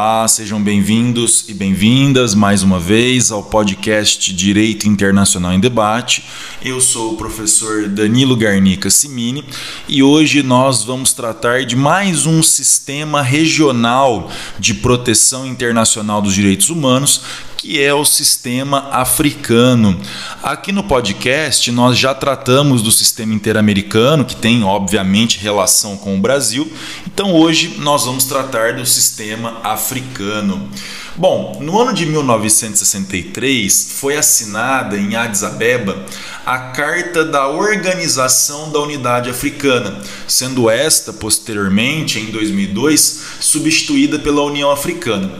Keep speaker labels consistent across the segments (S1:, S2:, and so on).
S1: Olá, sejam bem-vindos e bem-vindas mais uma vez ao podcast Direito Internacional em Debate. Eu sou o professor Danilo Garnica Simini e hoje nós vamos tratar de mais um sistema regional de proteção internacional dos direitos humanos que é o sistema africano. Aqui no podcast nós já tratamos do sistema interamericano, que tem obviamente relação com o Brasil, então hoje nós vamos tratar do sistema africano. Bom, no ano de 1963 foi assinada em Addis Abeba a Carta da Organização da Unidade Africana, sendo esta posteriormente, em 2002, substituída pela União Africana.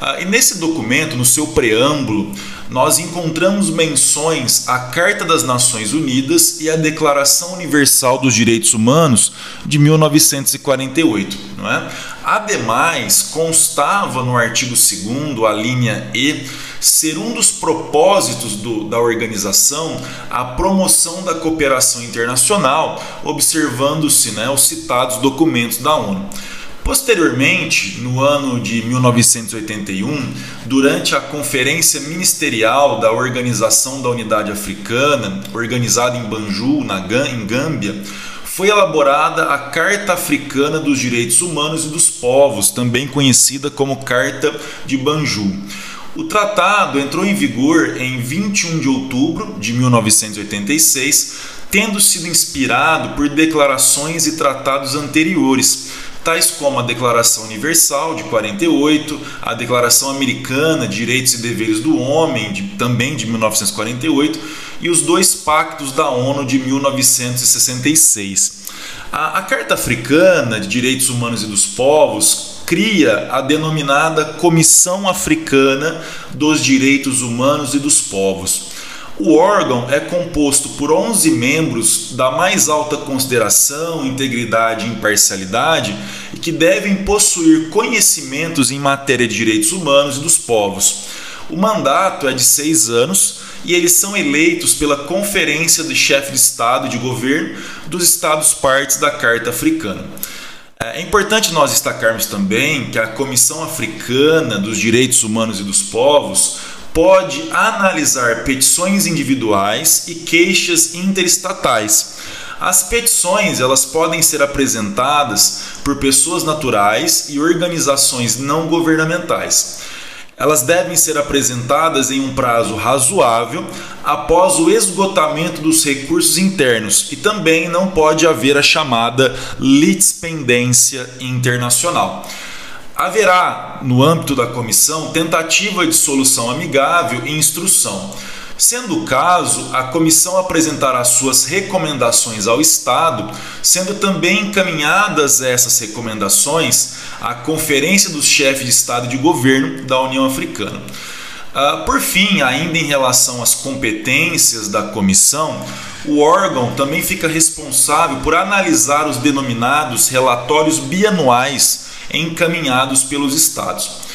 S1: Ah, e nesse documento, no seu preâmbulo, nós encontramos menções à Carta das Nações Unidas e à Declaração Universal dos Direitos Humanos de 1948. Não é? Ademais, constava no artigo 2, a linha E, ser um dos propósitos do, da organização a promoção da cooperação internacional, observando-se né, os citados documentos da ONU. Posteriormente, no ano de 1981, durante a Conferência Ministerial da Organização da Unidade Africana, organizada em Banjul, na em Gâmbia, foi elaborada a Carta Africana dos Direitos Humanos e dos Povos, também conhecida como Carta de Banjul. O tratado entrou em vigor em 21 de outubro de 1986, tendo sido inspirado por declarações e tratados anteriores tais como a Declaração Universal de 48, a Declaração Americana de Direitos e Deveres do Homem, de, também de 1948, e os dois pactos da ONU de 1966. A, a Carta Africana de Direitos Humanos e dos Povos cria a denominada Comissão Africana dos Direitos Humanos e dos Povos o órgão é composto por 11 membros da mais alta consideração, integridade e imparcialidade que devem possuir conhecimentos em matéria de direitos humanos e dos povos. O mandato é de seis anos e eles são eleitos pela Conferência de Chefe de Estado de Governo dos Estados partes da Carta Africana. É importante nós destacarmos também que a Comissão Africana dos Direitos Humanos e dos Povos pode analisar petições individuais e queixas interestatais. As petições elas podem ser apresentadas por pessoas naturais e organizações não governamentais. Elas devem ser apresentadas em um prazo razoável após o esgotamento dos recursos internos e também não pode haver a chamada litispendência internacional. Haverá, no âmbito da comissão, tentativa de solução amigável e instrução. Sendo o caso, a comissão apresentará suas recomendações ao Estado, sendo também encaminhadas essas recomendações à Conferência dos Chefes de Estado e de Governo da União Africana. Ah, por fim, ainda em relação às competências da comissão, o órgão também fica responsável por analisar os denominados relatórios bianuais encaminhados pelos estados.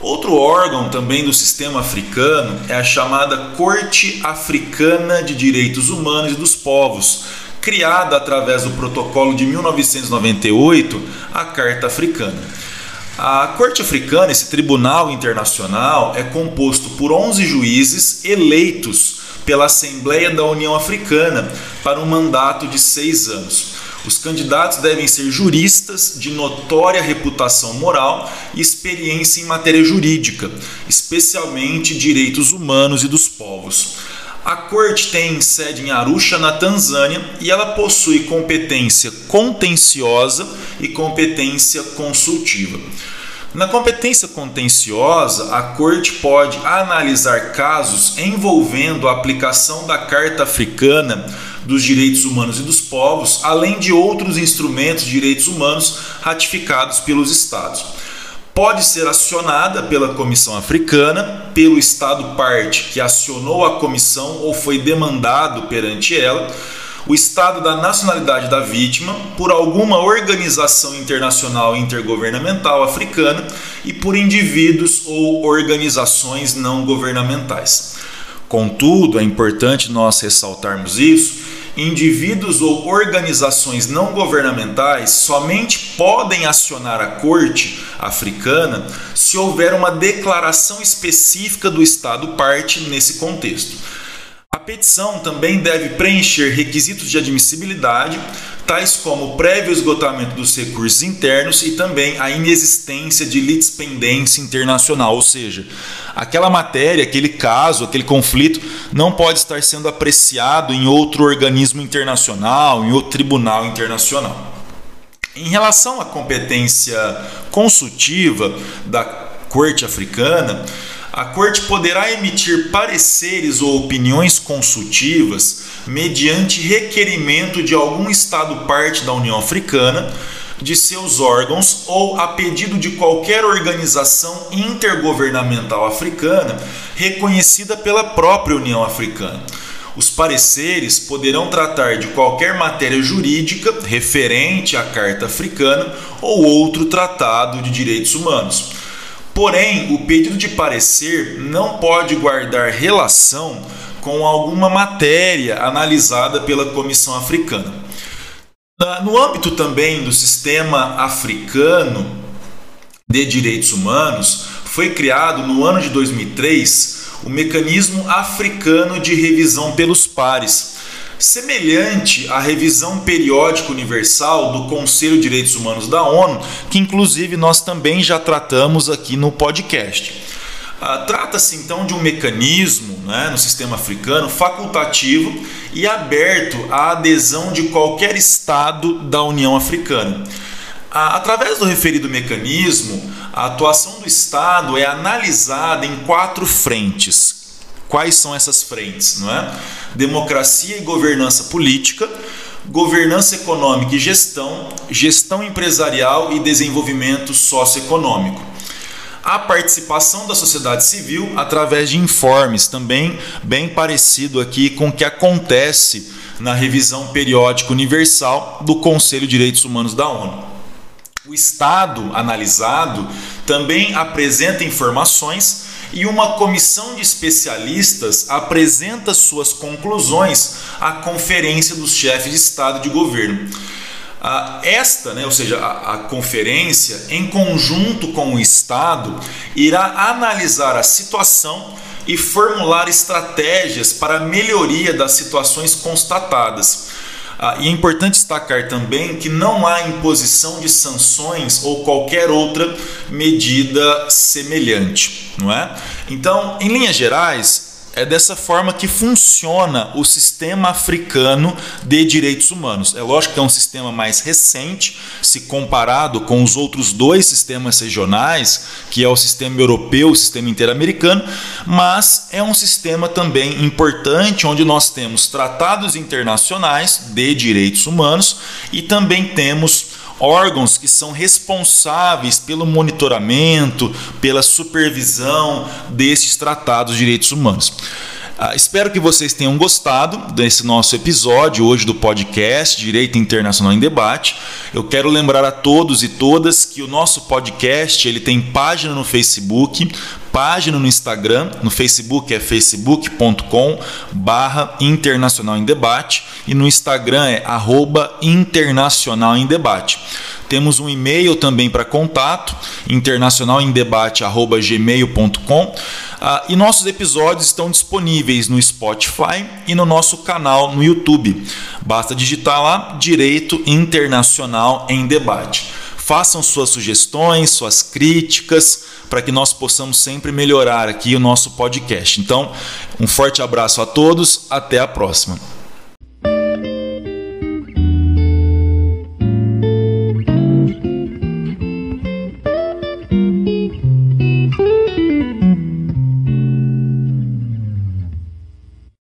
S1: Outro órgão também do sistema africano é a chamada Corte Africana de Direitos Humanos e dos Povos, criada através do protocolo de 1998, a Carta Africana. A Corte Africana, esse tribunal internacional, é composto por 11 juízes eleitos pela Assembleia da União Africana para um mandato de seis anos. Os candidatos devem ser juristas de notória reputação moral e experiência em matéria jurídica, especialmente direitos humanos e dos povos. A corte tem sede em Arusha, na Tanzânia, e ela possui competência contenciosa e competência consultiva. Na competência contenciosa, a Corte pode analisar casos envolvendo a aplicação da Carta Africana dos direitos humanos e dos povos, além de outros instrumentos de direitos humanos ratificados pelos Estados. Pode ser acionada pela Comissão Africana, pelo Estado parte que acionou a comissão ou foi demandado perante ela, o Estado da nacionalidade da vítima, por alguma organização internacional intergovernamental africana e por indivíduos ou organizações não governamentais. Contudo, é importante nós ressaltarmos isso indivíduos ou organizações não governamentais somente podem acionar a corte africana se houver uma declaração específica do Estado parte nesse contexto. A petição também deve preencher requisitos de admissibilidade, tais como o prévio esgotamento dos recursos internos e também a inexistência de litispendência internacional, ou seja, aquela matéria, aquele caso, aquele conflito não pode estar sendo apreciado em outro organismo internacional, em outro tribunal internacional. Em relação à competência consultiva da Corte Africana, a Corte poderá emitir pareceres ou opiniões consultivas mediante requerimento de algum Estado parte da União Africana, de seus órgãos ou a pedido de qualquer organização intergovernamental africana reconhecida pela própria União Africana. Os pareceres poderão tratar de qualquer matéria jurídica referente à Carta Africana ou outro tratado de direitos humanos. Porém, o pedido de parecer não pode guardar relação com alguma matéria analisada pela Comissão Africana. No âmbito também do sistema africano de direitos humanos, foi criado no ano de 2003 o Mecanismo Africano de Revisão pelos Pares, semelhante à revisão periódica universal do Conselho de Direitos Humanos da ONU, que inclusive nós também já tratamos aqui no podcast. Ah, Trata-se então de um mecanismo né, no sistema africano facultativo e aberto à adesão de qualquer Estado da União Africana. Ah, através do referido mecanismo, a atuação do Estado é analisada em quatro frentes Quais são essas frentes? Não é? Democracia e governança política, governança econômica e gestão, gestão empresarial e desenvolvimento socioeconômico. A participação da sociedade civil através de informes, também bem parecido aqui com o que acontece na revisão periódica universal do Conselho de Direitos Humanos da ONU. O Estado analisado também apresenta informações e uma comissão de especialistas apresenta suas conclusões à Conferência dos Chefes de Estado e de Governo. Esta, né, ou seja, a, a conferência, em conjunto com o Estado, irá analisar a situação e formular estratégias para a melhoria das situações constatadas ah, e é importante destacar também que não há imposição de sanções ou qualquer outra medida semelhante, não é? Então, em linhas gerais, é dessa forma que funciona o sistema africano de direitos humanos. É lógico que é um sistema mais recente, se comparado com os outros dois sistemas regionais, que é o sistema europeu e o sistema interamericano, mas é um sistema também importante onde nós temos tratados internacionais de direitos humanos e também temos órgãos que são responsáveis pelo monitoramento, pela supervisão desses tratados de direitos humanos. Ah, espero que vocês tenham gostado desse nosso episódio hoje do podcast Direito Internacional em Debate. Eu quero lembrar a todos e todas que o nosso podcast ele tem página no Facebook, página no Instagram, no Facebook é facebook.com barra Internacional em Debate e no Instagram é arroba Internacional em Debate. Temos um e-mail também para contato, internacionalendebate.gmail.com ah, e nossos episódios estão disponíveis no Spotify e no nosso canal no YouTube. Basta digitar lá Direito Internacional em Debate. Façam suas sugestões, suas críticas, para que nós possamos sempre melhorar aqui o nosso podcast. Então, um forte abraço a todos, até a próxima.